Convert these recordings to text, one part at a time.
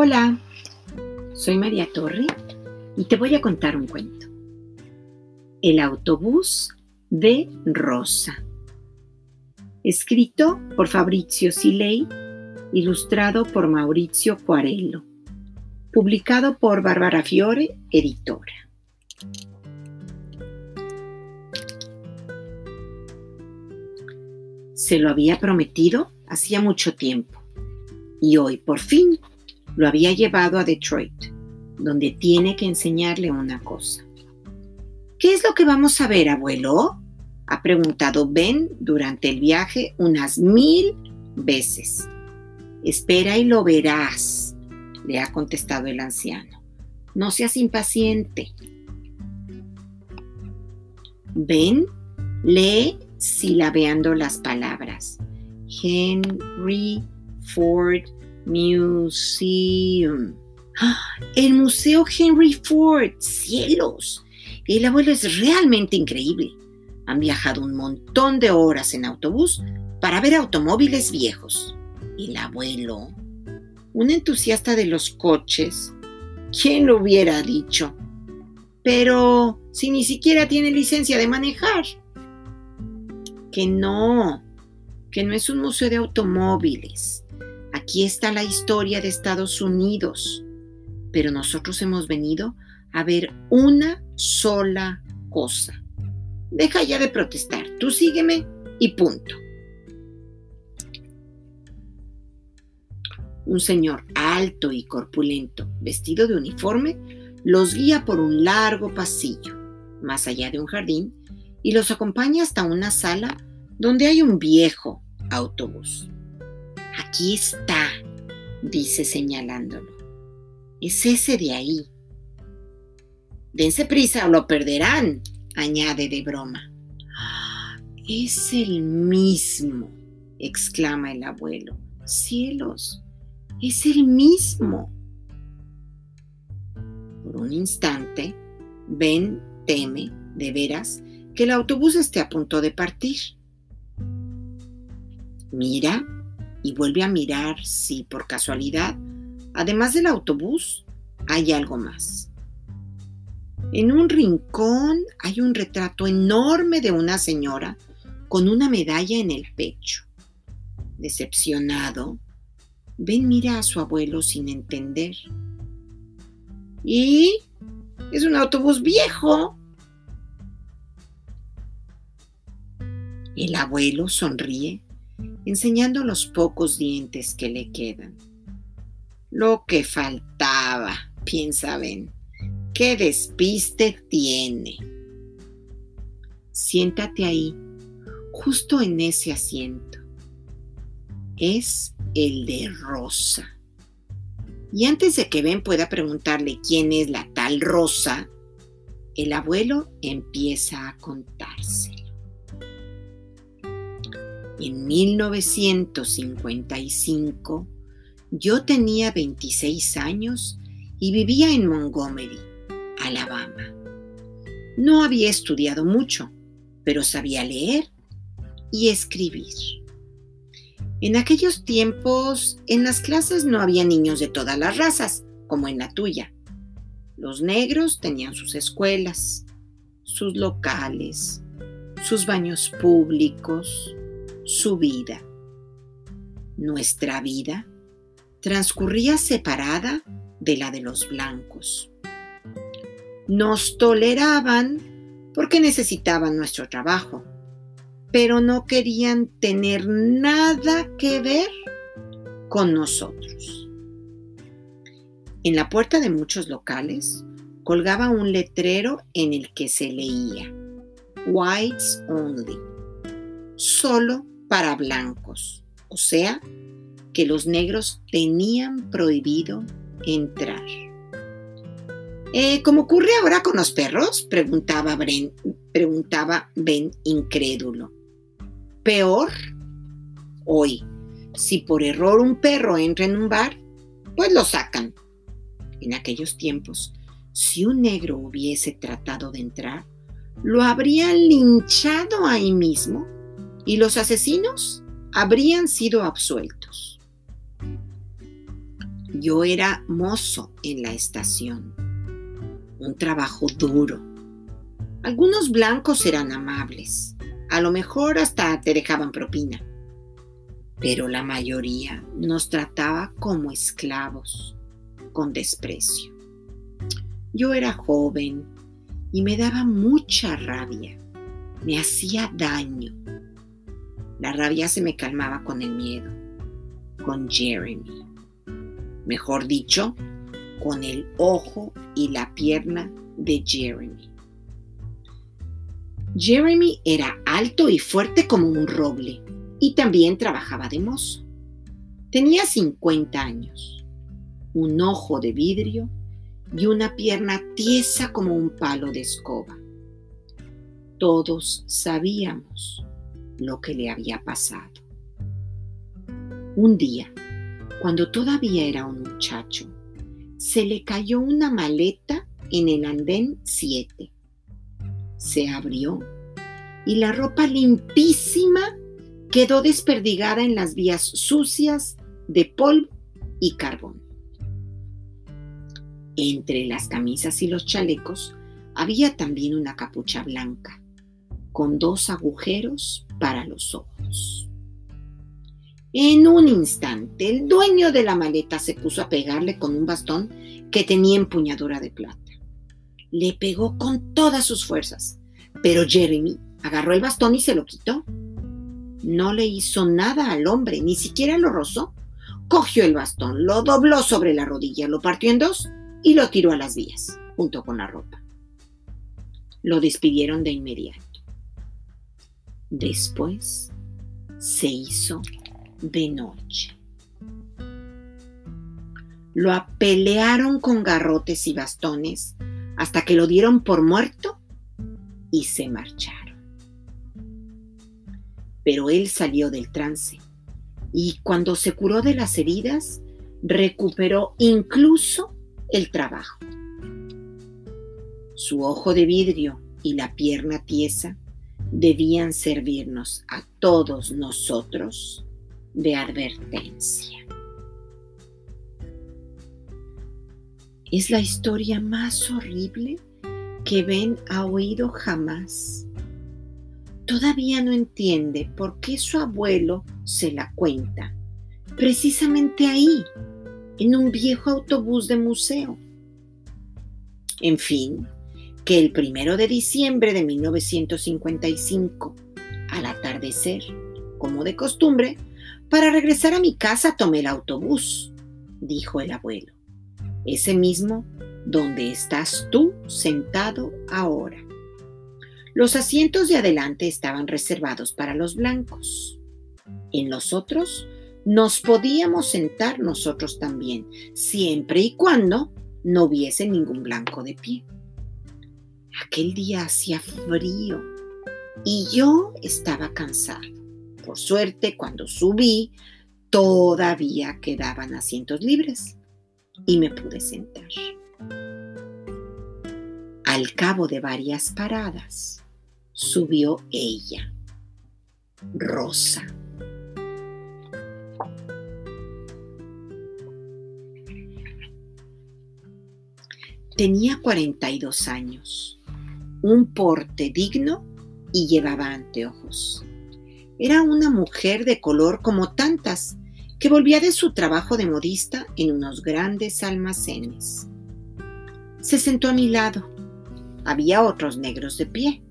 Hola, soy María Torre y te voy a contar un cuento. El autobús de Rosa. Escrito por Fabrizio Silei, ilustrado por Maurizio Cuarello. Publicado por Bárbara Fiore, editora. Se lo había prometido hacía mucho tiempo y hoy por fin lo había llevado a Detroit, donde tiene que enseñarle una cosa. ¿Qué es lo que vamos a ver, abuelo? ha preguntado Ben durante el viaje unas mil veces. Espera y lo verás, le ha contestado el anciano. No seas impaciente. Ben lee silabeando las palabras. Henry Ford Museum. El Museo Henry Ford. Cielos. El abuelo es realmente increíble. Han viajado un montón de horas en autobús para ver automóviles viejos. El abuelo, un entusiasta de los coches, ¿quién lo hubiera dicho? Pero si ni siquiera tiene licencia de manejar. Que no, que no es un museo de automóviles. Aquí está la historia de Estados Unidos, pero nosotros hemos venido a ver una sola cosa. Deja ya de protestar, tú sígueme y punto. Un señor alto y corpulento, vestido de uniforme, los guía por un largo pasillo, más allá de un jardín, y los acompaña hasta una sala donde hay un viejo autobús. Aquí está, dice señalándolo. Es ese de ahí. Dense prisa o lo perderán, añade de broma. Es el mismo, exclama el abuelo. Cielos, es el mismo. Por un instante, Ben teme, de veras, que el autobús esté a punto de partir. Mira y vuelve a mirar si por casualidad, además del autobús, hay algo más. En un rincón hay un retrato enorme de una señora con una medalla en el pecho. Decepcionado, Ben mira a su abuelo sin entender. Y es un autobús viejo. El abuelo sonríe enseñando los pocos dientes que le quedan. Lo que faltaba, piensa Ben. ¿Qué despiste tiene? Siéntate ahí, justo en ese asiento. Es el de Rosa. Y antes de que Ben pueda preguntarle quién es la tal Rosa, el abuelo empieza a contarse. En 1955 yo tenía 26 años y vivía en Montgomery, Alabama. No había estudiado mucho, pero sabía leer y escribir. En aquellos tiempos, en las clases no había niños de todas las razas, como en la tuya. Los negros tenían sus escuelas, sus locales, sus baños públicos, su vida. Nuestra vida transcurría separada de la de los blancos. Nos toleraban porque necesitaban nuestro trabajo, pero no querían tener nada que ver con nosotros. En la puerta de muchos locales colgaba un letrero en el que se leía Whites Only, solo para blancos, o sea, que los negros tenían prohibido entrar. Eh, ¿Cómo ocurre ahora con los perros? Preguntaba, preguntaba Ben incrédulo. Peor, hoy, si por error un perro entra en un bar, pues lo sacan. En aquellos tiempos, si un negro hubiese tratado de entrar, lo habrían linchado ahí mismo y los asesinos habrían sido absueltos. Yo era mozo en la estación. Un trabajo duro. Algunos blancos eran amables. A lo mejor hasta te dejaban propina. Pero la mayoría nos trataba como esclavos, con desprecio. Yo era joven y me daba mucha rabia. Me hacía daño. La rabia se me calmaba con el miedo, con Jeremy mejor dicho, con el ojo y la pierna de Jeremy. Jeremy era alto y fuerte como un roble y también trabajaba de mozo. Tenía 50 años, un ojo de vidrio y una pierna tiesa como un palo de escoba. Todos sabíamos lo que le había pasado. Un día, cuando todavía era un muchacho, se le cayó una maleta en el andén 7. Se abrió y la ropa limpísima quedó desperdigada en las vías sucias de polvo y carbón. Entre las camisas y los chalecos había también una capucha blanca, con dos agujeros para los ojos. En un instante, el dueño de la maleta se puso a pegarle con un bastón que tenía empuñadura de plata. Le pegó con todas sus fuerzas, pero Jeremy agarró el bastón y se lo quitó. No le hizo nada al hombre, ni siquiera lo rozó. Cogió el bastón, lo dobló sobre la rodilla, lo partió en dos y lo tiró a las vías, junto con la ropa. Lo despidieron de inmediato. Después se hizo de noche. Lo apelearon con garrotes y bastones hasta que lo dieron por muerto y se marcharon. Pero él salió del trance y cuando se curó de las heridas, recuperó incluso el trabajo. Su ojo de vidrio y la pierna tiesa debían servirnos a todos nosotros de advertencia. Es la historia más horrible que Ben ha oído jamás. Todavía no entiende por qué su abuelo se la cuenta, precisamente ahí, en un viejo autobús de museo. En fin, que el primero de diciembre de 1955, al atardecer, como de costumbre, para regresar a mi casa tomé el autobús, dijo el abuelo. Ese mismo donde estás tú sentado ahora. Los asientos de adelante estaban reservados para los blancos. En los otros nos podíamos sentar nosotros también, siempre y cuando no hubiese ningún blanco de pie. Aquel día hacía frío y yo estaba cansado. Por suerte, cuando subí, todavía quedaban asientos libres y me pude sentar. Al cabo de varias paradas, subió ella, Rosa. Tenía 42 años, un porte digno y llevaba anteojos. Era una mujer de color como tantas, que volvía de su trabajo de modista en unos grandes almacenes. Se sentó a mi lado. Había otros negros de pie,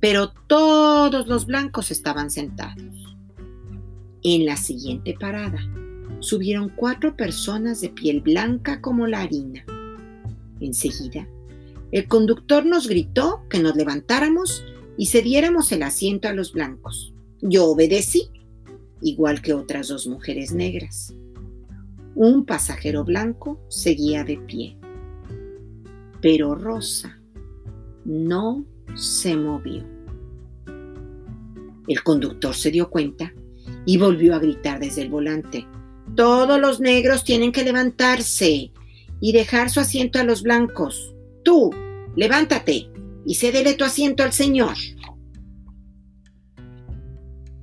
pero todos los blancos estaban sentados. En la siguiente parada subieron cuatro personas de piel blanca como la harina. Enseguida, el conductor nos gritó que nos levantáramos y cediéramos el asiento a los blancos. Yo obedecí, igual que otras dos mujeres negras. Un pasajero blanco seguía de pie, pero Rosa no se movió. El conductor se dio cuenta y volvió a gritar desde el volante. Todos los negros tienen que levantarse y dejar su asiento a los blancos. Tú, levántate y cédele tu asiento al señor.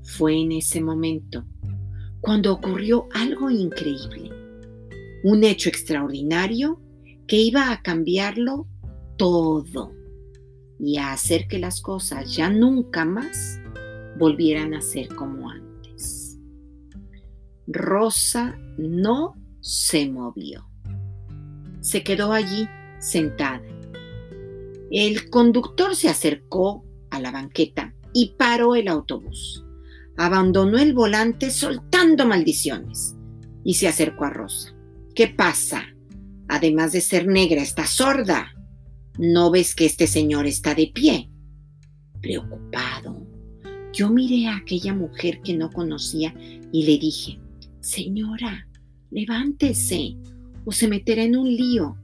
Fue en ese momento cuando ocurrió algo increíble. Un hecho extraordinario que iba a cambiarlo todo y a hacer que las cosas ya nunca más volvieran a ser como antes. Rosa no se movió. Se quedó allí sentada. El conductor se acercó a la banqueta y paró el autobús. Abandonó el volante soltando maldiciones y se acercó a Rosa. ¿Qué pasa? Además de ser negra, está sorda. ¿No ves que este señor está de pie? Preocupado, yo miré a aquella mujer que no conocía y le dije, Señora, levántese o se meterá en un lío.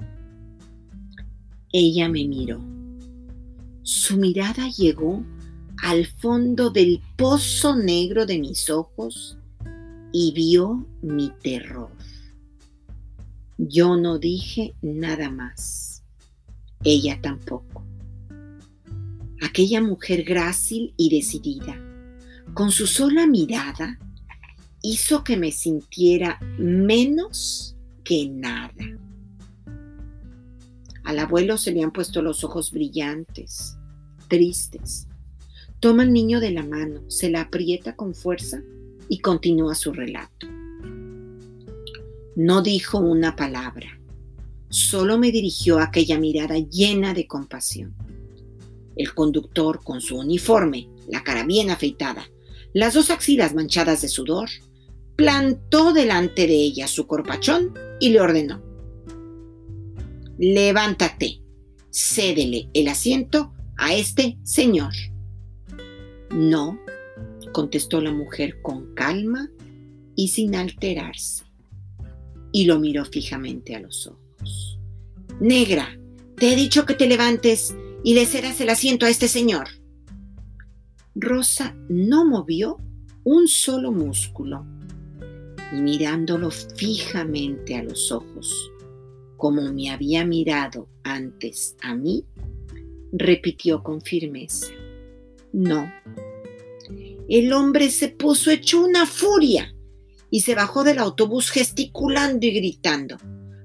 Ella me miró. Su mirada llegó al fondo del pozo negro de mis ojos y vio mi terror. Yo no dije nada más. Ella tampoco. Aquella mujer grácil y decidida, con su sola mirada, hizo que me sintiera menos que nada. Al abuelo se le han puesto los ojos brillantes, tristes. Toma al niño de la mano, se la aprieta con fuerza y continúa su relato. No dijo una palabra, solo me dirigió aquella mirada llena de compasión. El conductor, con su uniforme, la cara bien afeitada, las dos axilas manchadas de sudor, plantó delante de ella su corpachón y le ordenó, levántate, cédele el asiento a este señor. No, contestó la mujer con calma y sin alterarse, y lo miró fijamente a los ojos. Negra, te he dicho que te levantes y le cedas el asiento a este señor. Rosa no movió un solo músculo y mirándolo fijamente a los ojos, como me había mirado antes a mí, repitió con firmeza, no. El hombre se puso hecho una furia y se bajó del autobús gesticulando y gritando.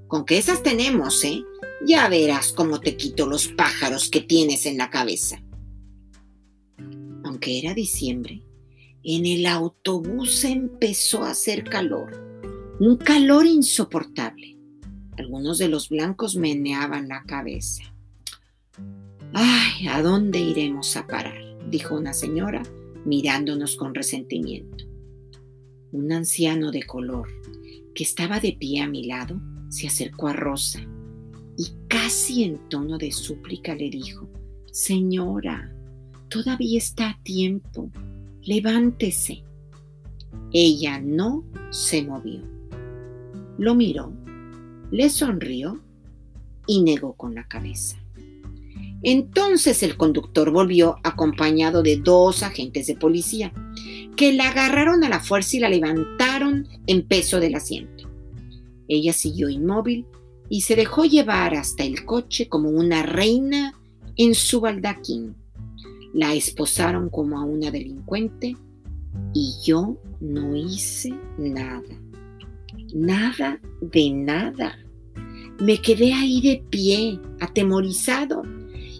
Con que esas tenemos, ¿eh? Ya verás cómo te quito los pájaros que tienes en la cabeza. Aunque era diciembre, en el autobús empezó a hacer calor, un calor insoportable. Algunos de los blancos meneaban la cabeza. Ay, ¿a dónde iremos a parar? dijo una señora mirándonos con resentimiento. Un anciano de color que estaba de pie a mi lado se acercó a Rosa y casi en tono de súplica le dijo, Señora, todavía está a tiempo levántese. Ella no se movió. Lo miró, le sonrió y negó con la cabeza. Entonces el conductor volvió acompañado de dos agentes de policía, que la agarraron a la fuerza y la levantaron en peso del asiento. Ella siguió inmóvil y se dejó llevar hasta el coche como una reina en su baldaquín la esposaron como a una delincuente y yo no hice nada. Nada de nada. Me quedé ahí de pie, atemorizado,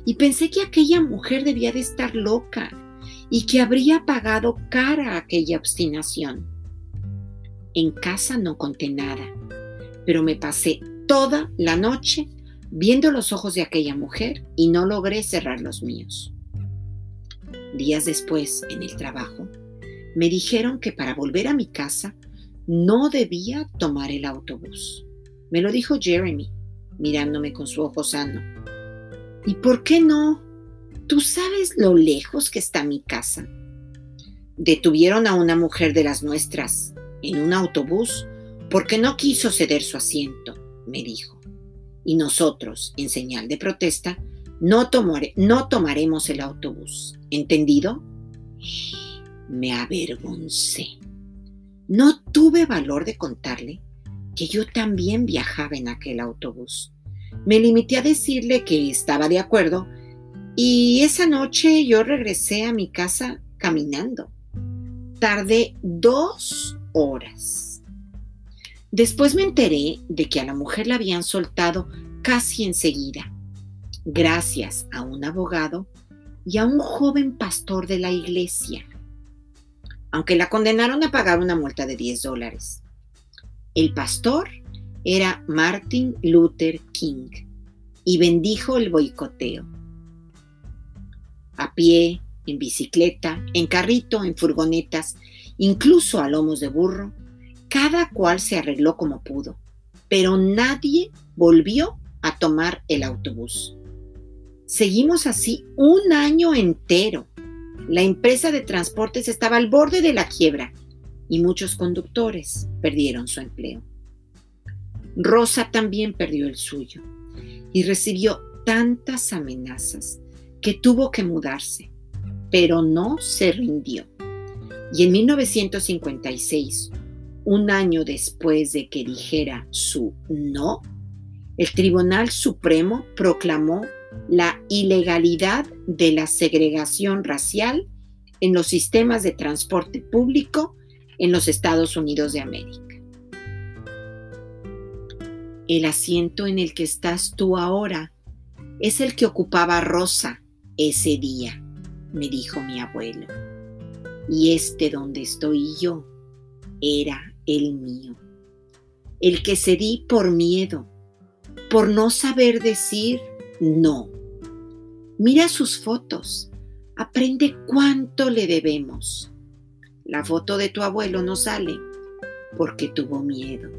y pensé que aquella mujer debía de estar loca y que habría pagado cara aquella obstinación. En casa no conté nada, pero me pasé toda la noche viendo los ojos de aquella mujer y no logré cerrar los míos. Días después, en el trabajo, me dijeron que para volver a mi casa no debía tomar el autobús. Me lo dijo Jeremy, mirándome con su ojo sano. ¿Y por qué no? ¿Tú sabes lo lejos que está mi casa? Detuvieron a una mujer de las nuestras en un autobús porque no quiso ceder su asiento, me dijo. Y nosotros, en señal de protesta, no, no tomaremos el autobús. ¿Entendido? Me avergoncé. No tuve valor de contarle que yo también viajaba en aquel autobús. Me limité a decirle que estaba de acuerdo y esa noche yo regresé a mi casa caminando. Tardé dos horas. Después me enteré de que a la mujer la habían soltado casi enseguida, gracias a un abogado y a un joven pastor de la iglesia, aunque la condenaron a pagar una multa de 10 dólares. El pastor era Martin Luther King y bendijo el boicoteo. A pie, en bicicleta, en carrito, en furgonetas, incluso a lomos de burro, cada cual se arregló como pudo, pero nadie volvió a tomar el autobús. Seguimos así un año entero. La empresa de transportes estaba al borde de la quiebra y muchos conductores perdieron su empleo. Rosa también perdió el suyo y recibió tantas amenazas que tuvo que mudarse, pero no se rindió. Y en 1956, un año después de que dijera su no, el Tribunal Supremo proclamó la ilegalidad de la segregación racial en los sistemas de transporte público en los Estados Unidos de América. El asiento en el que estás tú ahora es el que ocupaba Rosa ese día, me dijo mi abuelo. Y este donde estoy yo era el mío. El que cedí por miedo, por no saber decir no. Mira sus fotos, aprende cuánto le debemos. La foto de tu abuelo no sale porque tuvo miedo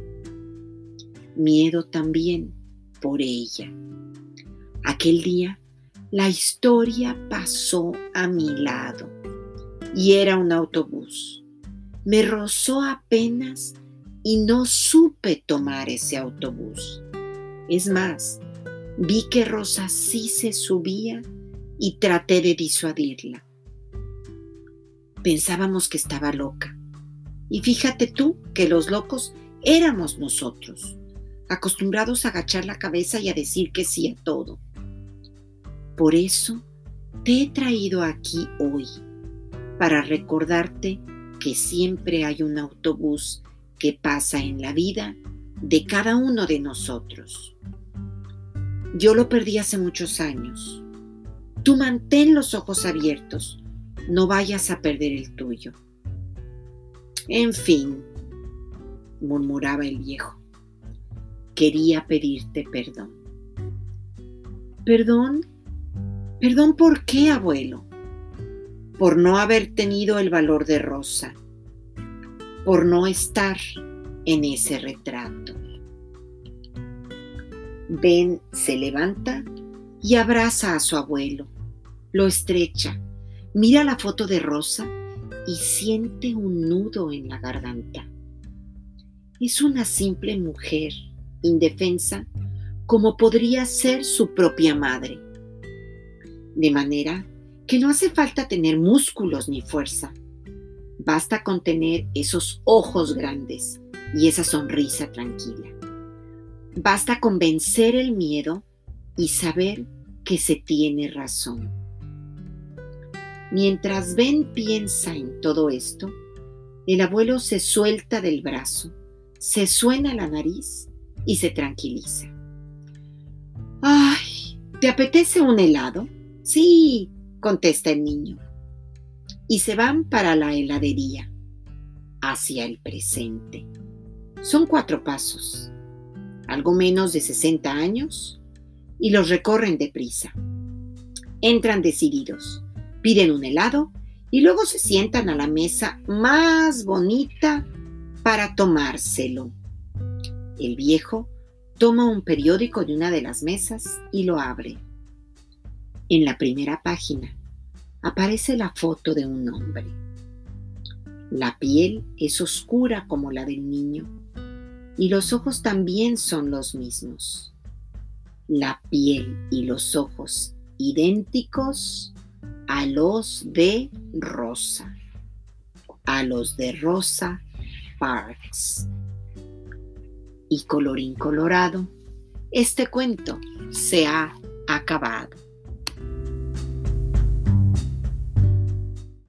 miedo también por ella. Aquel día la historia pasó a mi lado y era un autobús. Me rozó apenas y no supe tomar ese autobús. Es más, vi que Rosa sí se subía y traté de disuadirla. Pensábamos que estaba loca. Y fíjate tú que los locos éramos nosotros acostumbrados a agachar la cabeza y a decir que sí a todo. Por eso te he traído aquí hoy, para recordarte que siempre hay un autobús que pasa en la vida de cada uno de nosotros. Yo lo perdí hace muchos años. Tú mantén los ojos abiertos, no vayas a perder el tuyo. En fin, murmuraba el viejo quería pedirte perdón. ¿Perdón? ¿Perdón por qué, abuelo? Por no haber tenido el valor de Rosa, por no estar en ese retrato. Ben se levanta y abraza a su abuelo, lo estrecha, mira la foto de Rosa y siente un nudo en la garganta. Es una simple mujer indefensa como podría ser su propia madre. De manera que no hace falta tener músculos ni fuerza. Basta con tener esos ojos grandes y esa sonrisa tranquila. Basta con vencer el miedo y saber que se tiene razón. Mientras Ben piensa en todo esto, el abuelo se suelta del brazo, se suena la nariz y se tranquiliza. Ay, ¿te apetece un helado? Sí, contesta el niño. Y se van para la heladería, hacia el presente. Son cuatro pasos, algo menos de 60 años, y los recorren deprisa. Entran decididos, piden un helado y luego se sientan a la mesa más bonita para tomárselo. El viejo toma un periódico de una de las mesas y lo abre. En la primera página aparece la foto de un hombre. La piel es oscura como la del niño y los ojos también son los mismos. La piel y los ojos idénticos a los de Rosa, a los de Rosa Parks y colorín colorado, este cuento se ha acabado.